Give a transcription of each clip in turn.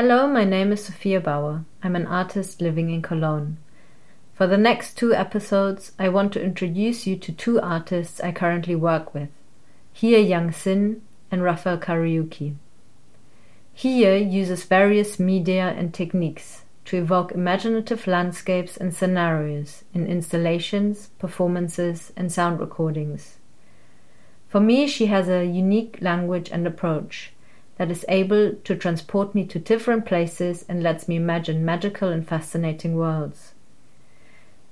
Hello, my name is Sophia Bauer. I'm an artist living in Cologne. For the next two episodes, I want to introduce you to two artists I currently work with Hie Yang Sin and Rafael Kariuki. Hie uses various media and techniques to evoke imaginative landscapes and scenarios in installations, performances, and sound recordings. For me, she has a unique language and approach that is able to transport me to different places and lets me imagine magical and fascinating worlds.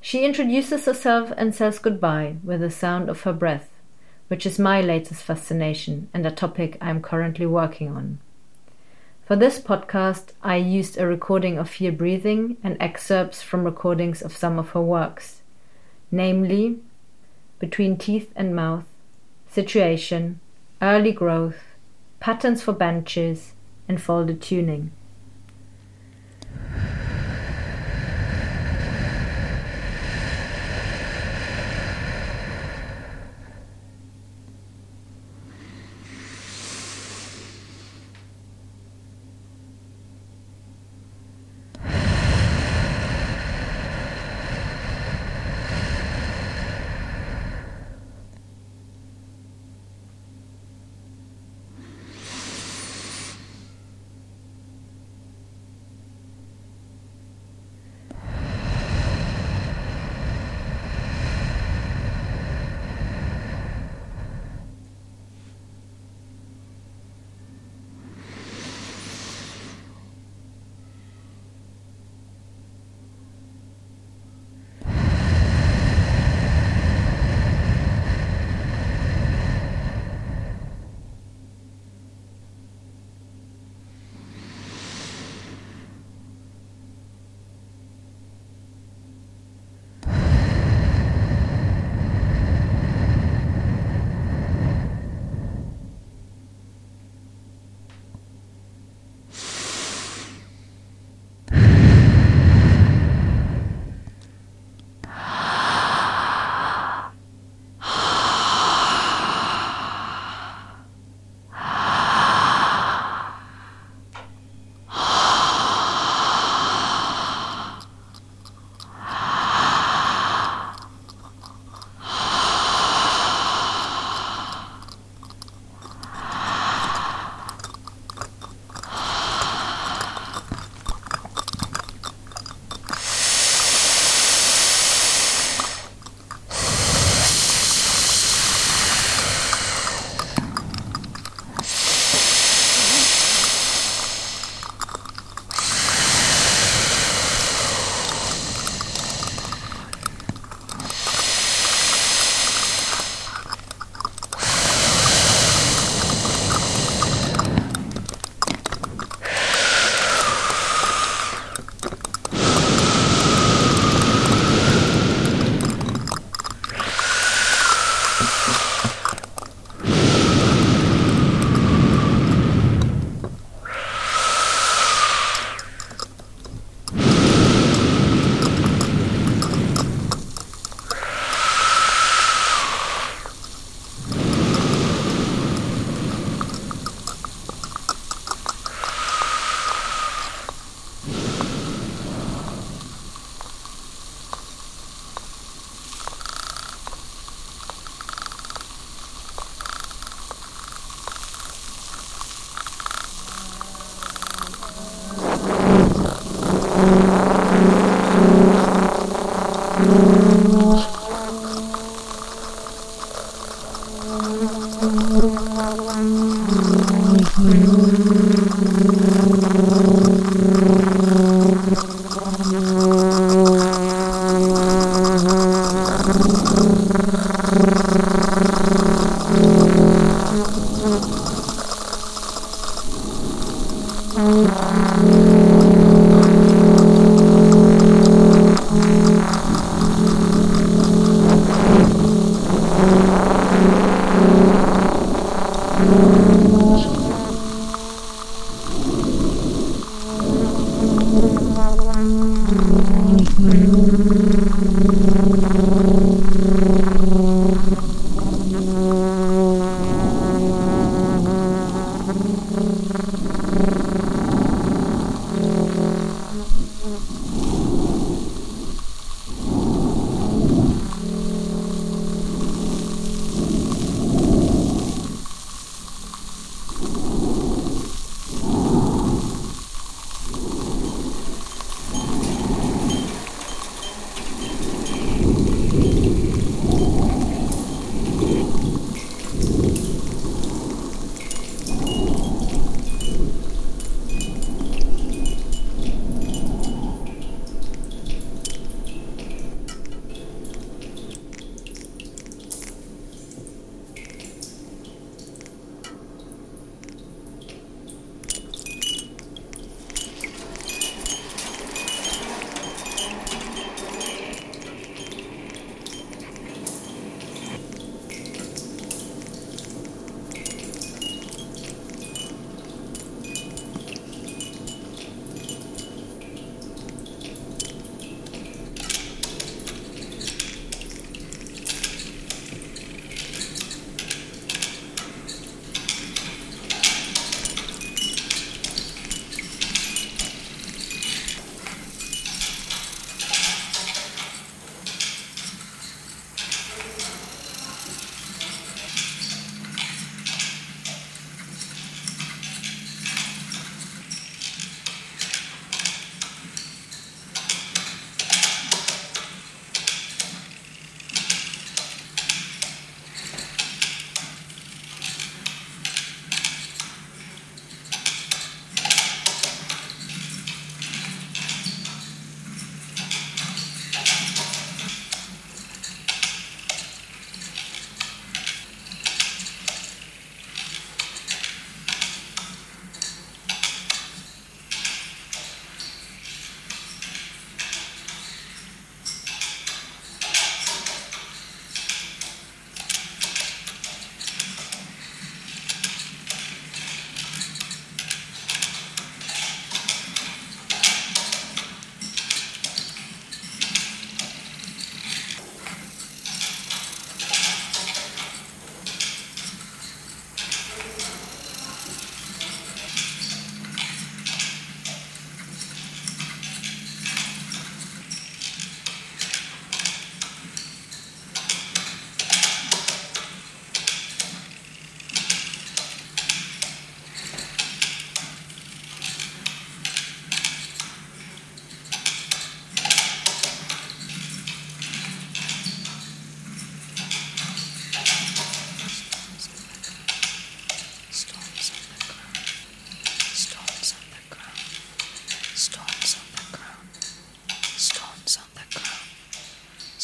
She introduces herself and says goodbye with the sound of her breath, which is my latest fascination and a topic I am currently working on. For this podcast, I used a recording of Hie breathing and excerpts from recordings of some of her works, namely Between Teeth and Mouth, Situation, Early Growth, Patterns for Benches, and Folded Tuning. Brrr.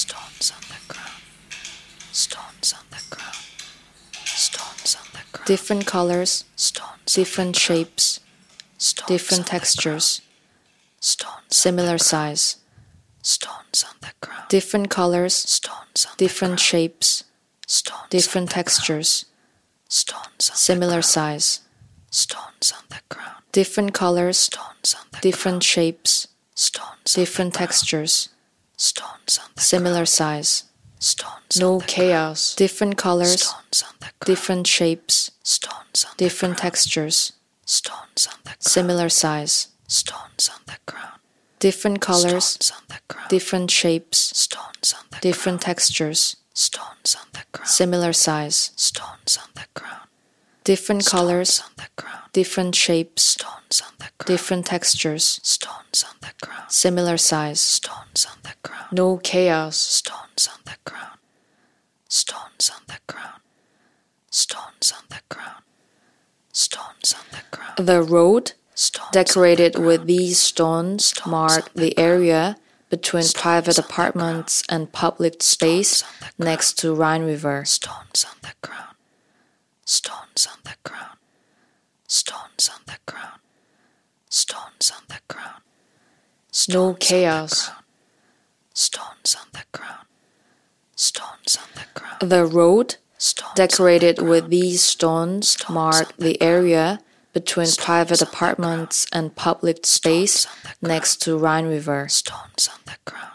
stones on the ground, stones on the ground, stones on the ground. Different colors, stones different shapes, stones different textures, stones similar size, stones on the ground. Different colors, stones different shapes, stones different textures, stones similar size, stones on the ground. Different colors, stones different shapes, stones different textures similar size. Stones. No chaos, different colors, different shapes, different textures, Stones on the ground. similar size. Stones on the ground. Different colors, different shapes, Stones on the ground. different textures, Stones on the ground. similar size. Different colors, on the ground, different shapes, stones on the ground, different textures, stones on the ground, similar size. Stones on the ground, no chaos, stones on the ground, stones on the ground, stones on the ground, stones on the ground. The road, decorated with these stones, mark the area between private apartments and public space next to Rhine River. Stones on the ground, stones on the ground, stones on the ground, stones on the ground. No chaos. Stones on the ground, stones on the ground. The road, decorated with these stones, mark the area between private apartments and public space next to Rhine River. Stones on the ground,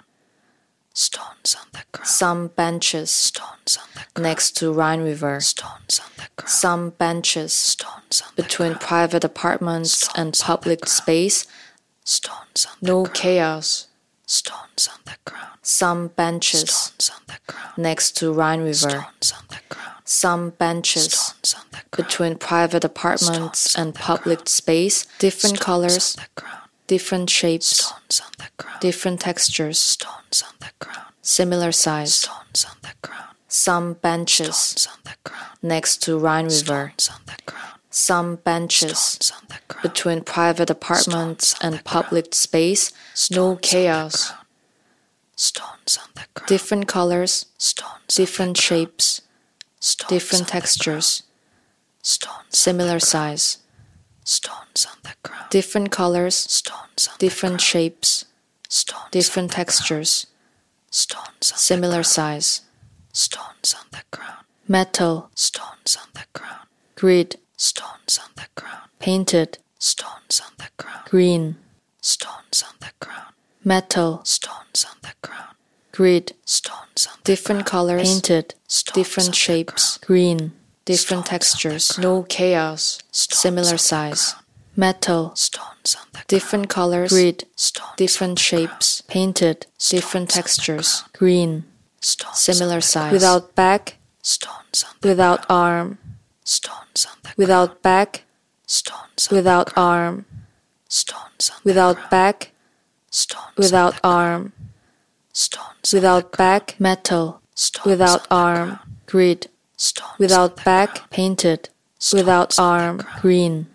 stones on the ground. Some benches Stones on the ground, next to Rhine River. stones on the ground, Some benches stones on the between ground, private apartments and public space. stones on the No ground, chaos. stones on the ground, Some benches stones on the ground, next to Rhine River. stones on the ground, Some benches stones on the ground, between private apartments and public space. Different colors, on the ground, different shapes, stones on the ground, different textures, stones on the ground, similar size. stones on the ground, Some benches stones on the ground, next to Rhine River. stones on the ground, Some benches stones on the ground, between private apartments and public space. No chaos. stones on the ground, Different colors, stones, different shapes, stones different textures, stones, similar size. Stones on the ground, Different colors, stones on different shapes, stones, different textures, stones on similar size. stones on the ground, Metal, stones on the ground, grid, stones on the ground, painted, stones on the ground, green. stones on the ground, Metal, stones on the ground, grid, stones on the different colors, painted, stones different on the shapes, green, different textures, no chaos, similar size. Metal, stones on the different colors, grid, stones different shapes, painted, different textures, green, stones similar size. Without back, stones on the without arm, stones on the without back, stones on without arm, stones on without back, stones without arm, stones without back, metal, stones without arm, grid, without back, painted, without arm, green,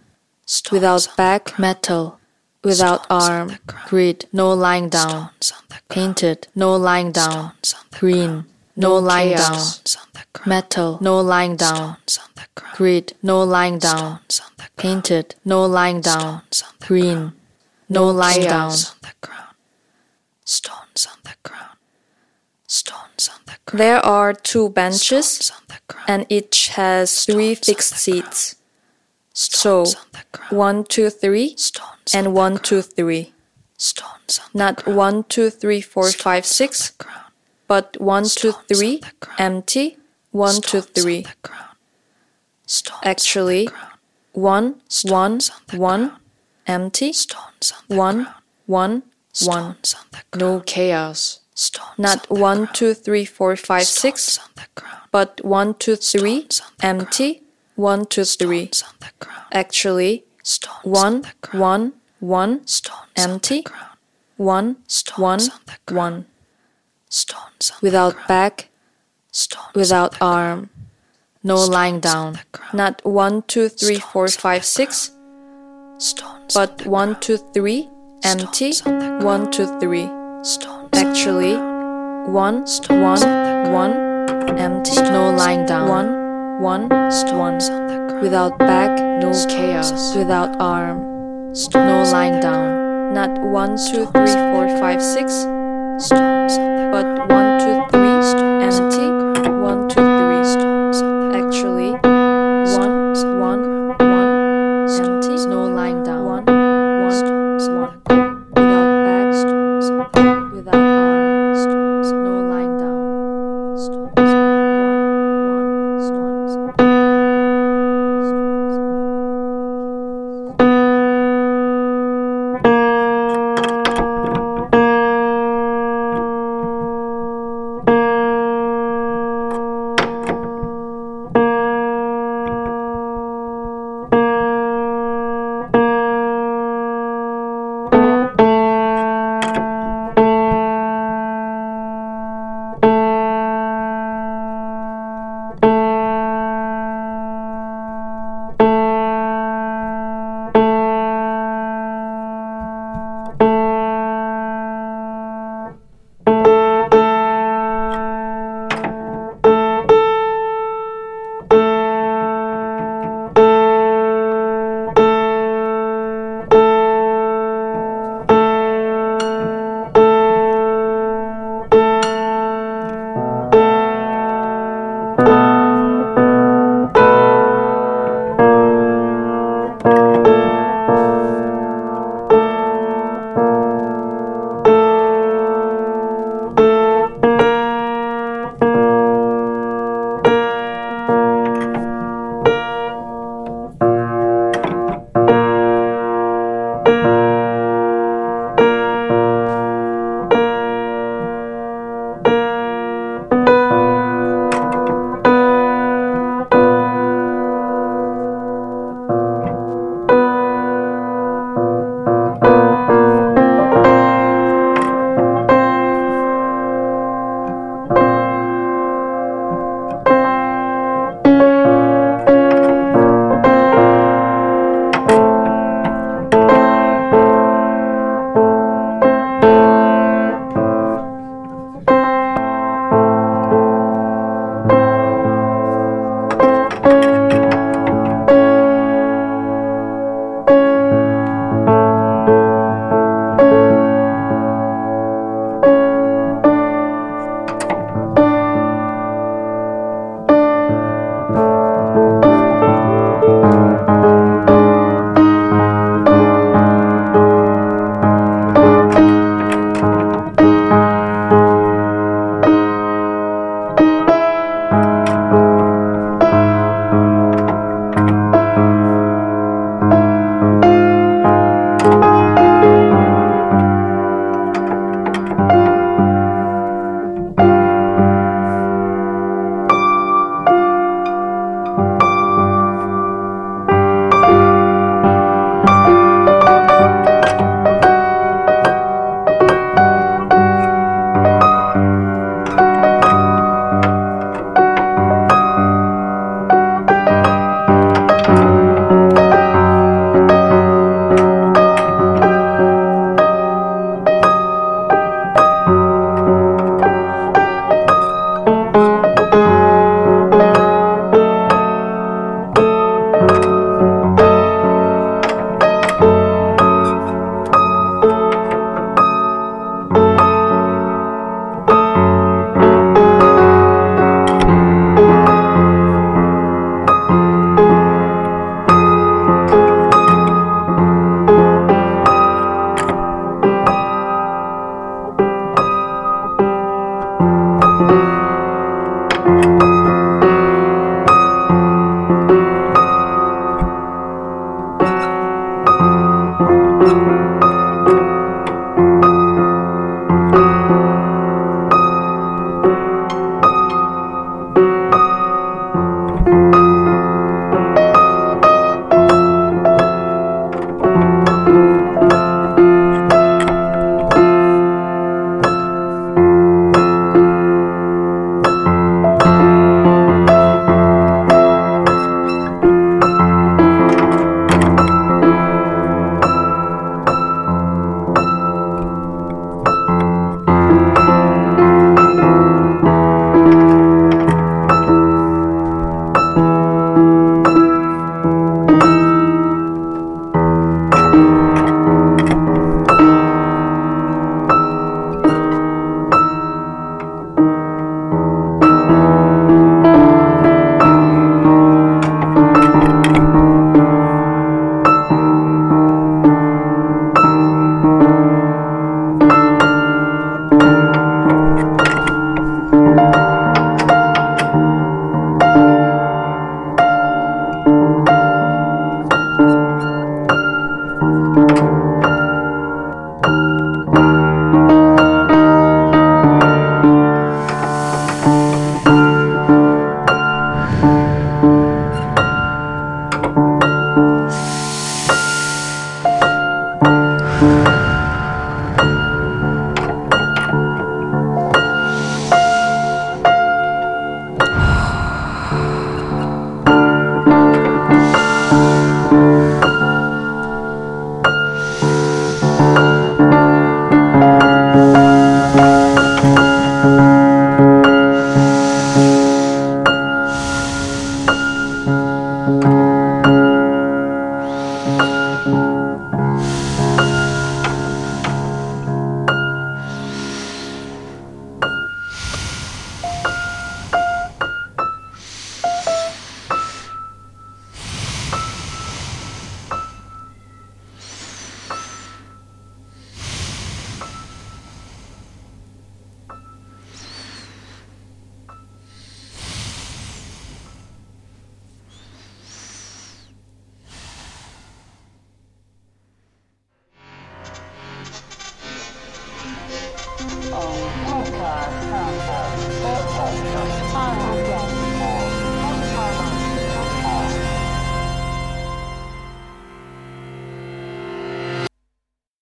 without back, metal, without arm, grid, no lying down, stones on the painted, no lying down, stones on the green, no lying down, stones on the ground metal, no lying down, stones on the ground grid, no lying down, stones on the ground painted, no lying down, stones on the green, no lying down. stones on the ground stones on the stones on There are two benches on and each has three fixed seats. So, stones on one, two, three, stones on and one, two, three. stones on Not one, two, three, four, five, six, but one, two, three, empty, one, two, stones on three. Actually, on one, one, stones on one, empty, stones on one, one, one. stones on No chaos. Stones Not on one, ground. two, three, four, five, stones six, on the ground. but one, two, three, on empty, one, two, three. on ground. Actually, stones on one, ground. one, one, stones empty, on ground. One, stones one, on one. stones on Without ground. back, stones without on arm, no lying Stones on down. ground. Not one, two, three, four, Stones on five, six, stones but one, two, three, empty, on one, two, three. stones on Actually, one, one, one, empty, no lying down. One, one, stones one. on the ground Without back, no chaos. Without arm, no lying down. Not one, two, three, four, five, six, but one, two, three, empty.